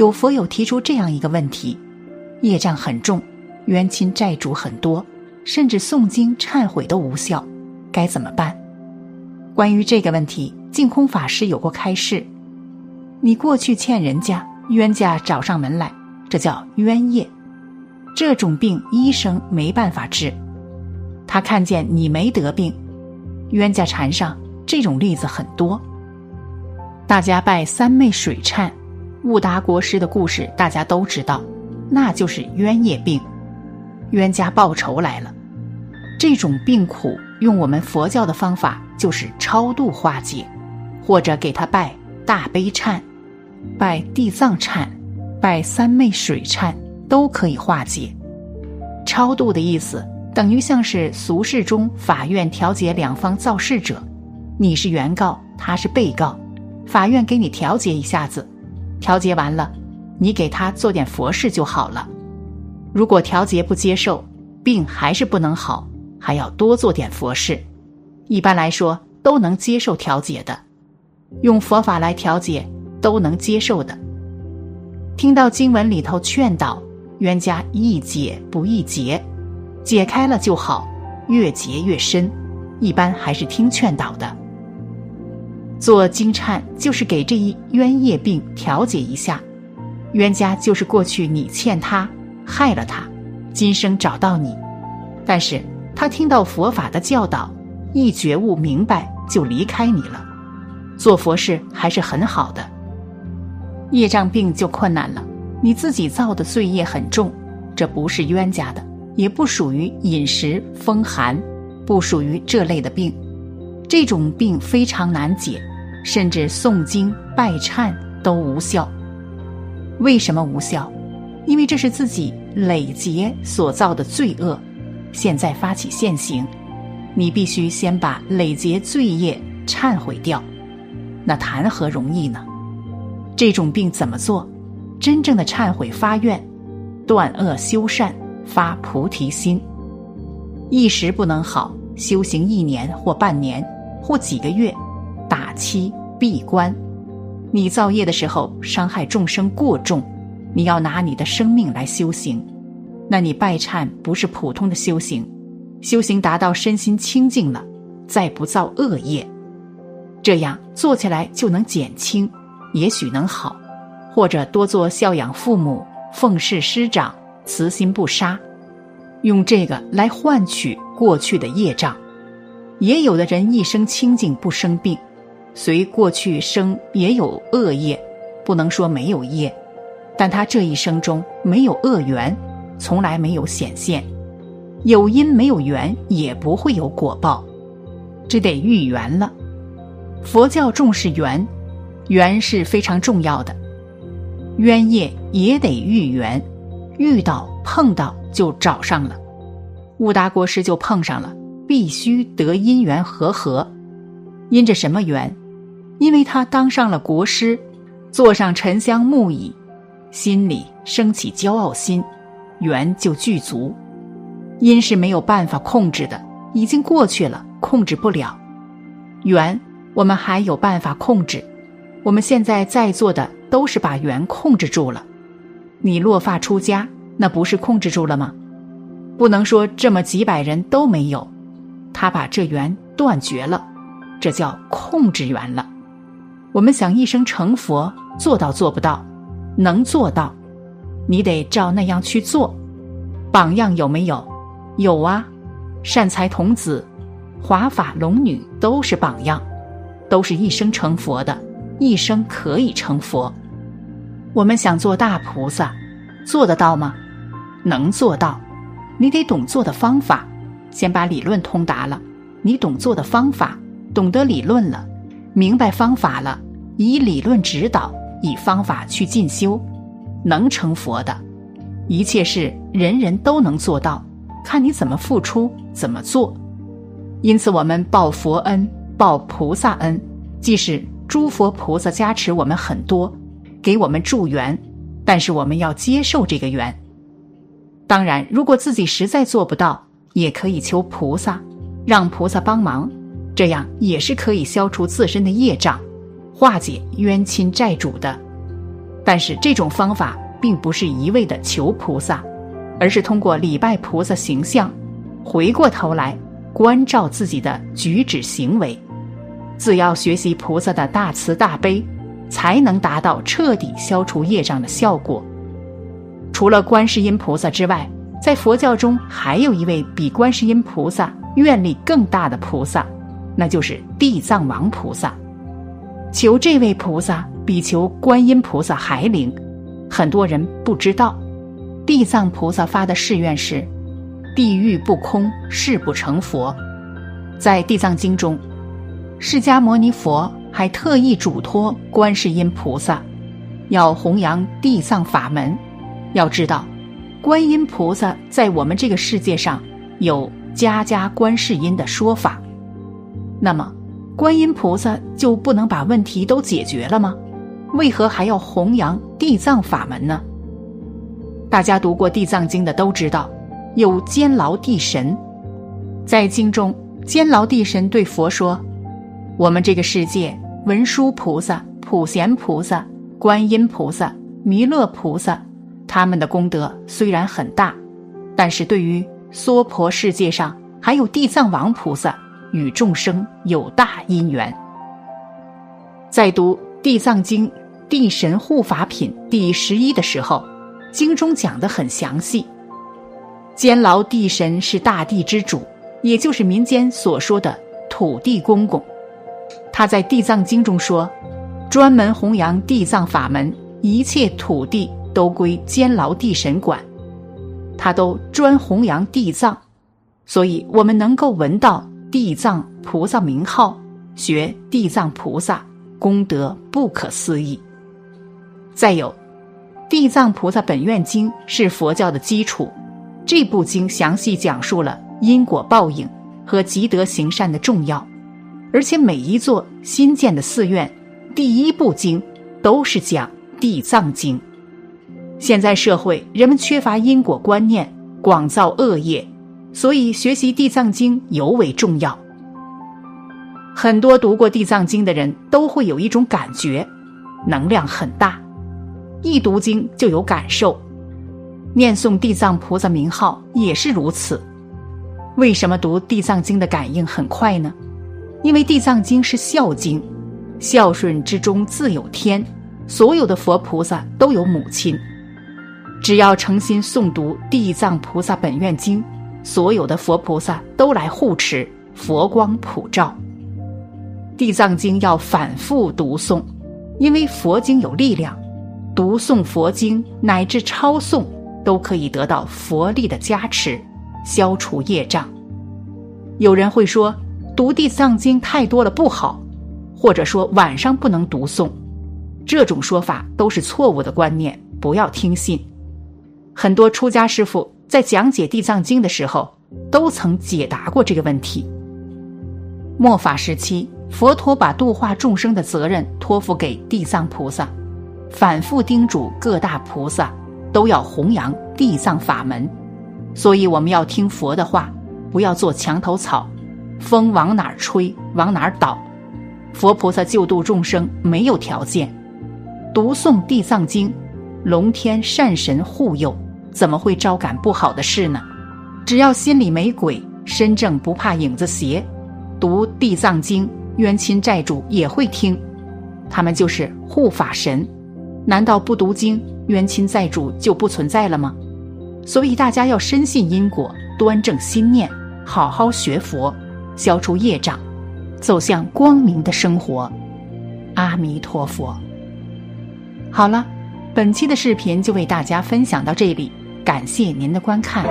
有佛友提出这样一个问题：业障很重，冤亲债主很多，甚至诵经忏悔都无效，该怎么办？关于这个问题，净空法师有过开示：你过去欠人家，冤家找上门来，这叫冤业。这种病医生没办法治，他看见你没得病，冤家缠上，这种例子很多。大家拜三昧水忏，悟达国师的故事大家都知道，那就是冤业病，冤家报仇来了。这种病苦用我们佛教的方法就是超度化解，或者给他拜大悲忏，拜地藏忏，拜三昧水忏。都可以化解。超度的意思等于像是俗世中法院调解两方造事者，你是原告，他是被告，法院给你调解一下子，调节完了，你给他做点佛事就好了。如果调节不接受，病还是不能好，还要多做点佛事。一般来说都能接受调解的，用佛法来调解都能接受的。听到经文里头劝导。冤家易解不易结，解开了就好，越结越深。一般还是听劝导的。做经忏就是给这一冤业病调解一下。冤家就是过去你欠他，害了他，今生找到你，但是他听到佛法的教导，一觉悟明白就离开你了。做佛事还是很好的。业障病就困难了。你自己造的罪业很重，这不是冤家的，也不属于饮食风寒，不属于这类的病。这种病非常难解，甚至诵经拜忏都无效。为什么无效？因为这是自己累劫所造的罪恶，现在发起现行，你必须先把累劫罪业忏悔掉，那谈何容易呢？这种病怎么做？真正的忏悔发愿，断恶修善，发菩提心。一时不能好，修行一年或半年或几个月，打七闭关。你造业的时候伤害众生过重，你要拿你的生命来修行，那你拜忏不是普通的修行，修行达到身心清净了，再不造恶业，这样做起来就能减轻，也许能好。或者多做孝养父母、奉事师长、慈心不杀，用这个来换取过去的业障。也有的人一生清净不生病，虽过去生也有恶业，不能说没有业，但他这一生中没有恶缘，从来没有显现。有因没有缘，也不会有果报，只得遇缘了。佛教重视缘，缘是非常重要的。冤业也得遇缘，遇到碰到就找上了。悟达国师就碰上了，必须得因缘和合。因着什么缘？因为他当上了国师，坐上沉香木椅，心里升起骄傲心，缘就具足。因是没有办法控制的，已经过去了，控制不了。缘我们还有办法控制。我们现在在座的。都是把缘控制住了，你落发出家，那不是控制住了吗？不能说这么几百人都没有，他把这缘断绝了，这叫控制缘了。我们想一生成佛，做到做不到？能做到，你得照那样去做。榜样有没有？有啊，善财童子、华法龙女都是榜样，都是一生成佛的，一生可以成佛。我们想做大菩萨，做得到吗？能做到，你得懂做的方法。先把理论通达了，你懂做的方法，懂得理论了，明白方法了，以理论指导，以方法去进修，能成佛的。一切事人人都能做到，看你怎么付出，怎么做。因此，我们报佛恩，报菩萨恩，即使诸佛菩萨加持我们很多。给我们助缘，但是我们要接受这个缘。当然，如果自己实在做不到，也可以求菩萨，让菩萨帮忙，这样也是可以消除自身的业障，化解冤亲债主的。但是这种方法并不是一味的求菩萨，而是通过礼拜菩萨形象，回过头来关照自己的举止行为。只要学习菩萨的大慈大悲，才能达到彻底消除业障的效果。除了观世音菩萨之外，在佛教中还有一位比观世音菩萨愿力更大的菩萨，那就是地藏王菩萨。求这位菩萨比求观音菩萨还灵。很多人不知道，地藏菩萨发的誓愿是：地狱不空，誓不成佛。在地藏经中。释迦牟尼佛还特意嘱托观世音菩萨，要弘扬地藏法门。要知道，观音菩萨在我们这个世界上有家家观世音的说法。那么，观音菩萨就不能把问题都解决了吗？为何还要弘扬地藏法门呢？大家读过地藏经的都知道，有监牢地神，在经中，监牢地神对佛说。我们这个世界，文殊菩萨、普贤菩萨、观音菩萨、弥勒菩萨，他们的功德虽然很大，但是对于娑婆世界上还有地藏王菩萨与众生有大因缘。在读《地藏经·地神护法品》第十一的时候，经中讲的很详细。监牢地神是大地之主，也就是民间所说的土地公公。他在《地藏经》中说：“专门弘扬地藏法门，一切土地都归监牢地神管，他都专弘扬地藏，所以我们能够闻到地藏菩萨名号，学地藏菩萨，功德不可思议。再有，《地藏菩萨本愿经》是佛教的基础，这部经详细讲述了因果报应和积德行善的重要。”而且每一座新建的寺院，第一部经都是讲《地藏经》。现在社会人们缺乏因果观念，广造恶业，所以学习《地藏经》尤为重要。很多读过《地藏经》的人都会有一种感觉，能量很大，一读经就有感受。念诵地藏菩萨名号也是如此。为什么读《地藏经》的感应很快呢？因为《地藏经》是孝经，孝顺之中自有天，所有的佛菩萨都有母亲。只要诚心诵读《地藏菩萨本愿经》，所有的佛菩萨都来护持，佛光普照。《地藏经》要反复读诵，因为佛经有力量，读诵佛经乃至抄诵都可以得到佛力的加持，消除业障。有人会说。读地藏经太多了不好，或者说晚上不能读诵，这种说法都是错误的观念，不要听信。很多出家师傅在讲解地藏经的时候，都曾解答过这个问题。末法时期，佛陀把度化众生的责任托付给地藏菩萨，反复叮嘱各大菩萨都要弘扬地藏法门，所以我们要听佛的话，不要做墙头草。风往哪儿吹，往哪儿倒。佛菩萨救度众生没有条件，读诵地藏经，龙天善神护佑，怎么会招感不好的事呢？只要心里没鬼，身正不怕影子斜，读地藏经，冤亲债主也会听，他们就是护法神。难道不读经，冤亲债主就不存在了吗？所以大家要深信因果，端正心念，好好学佛。消除业障，走向光明的生活。阿弥陀佛。好了，本期的视频就为大家分享到这里，感谢您的观看。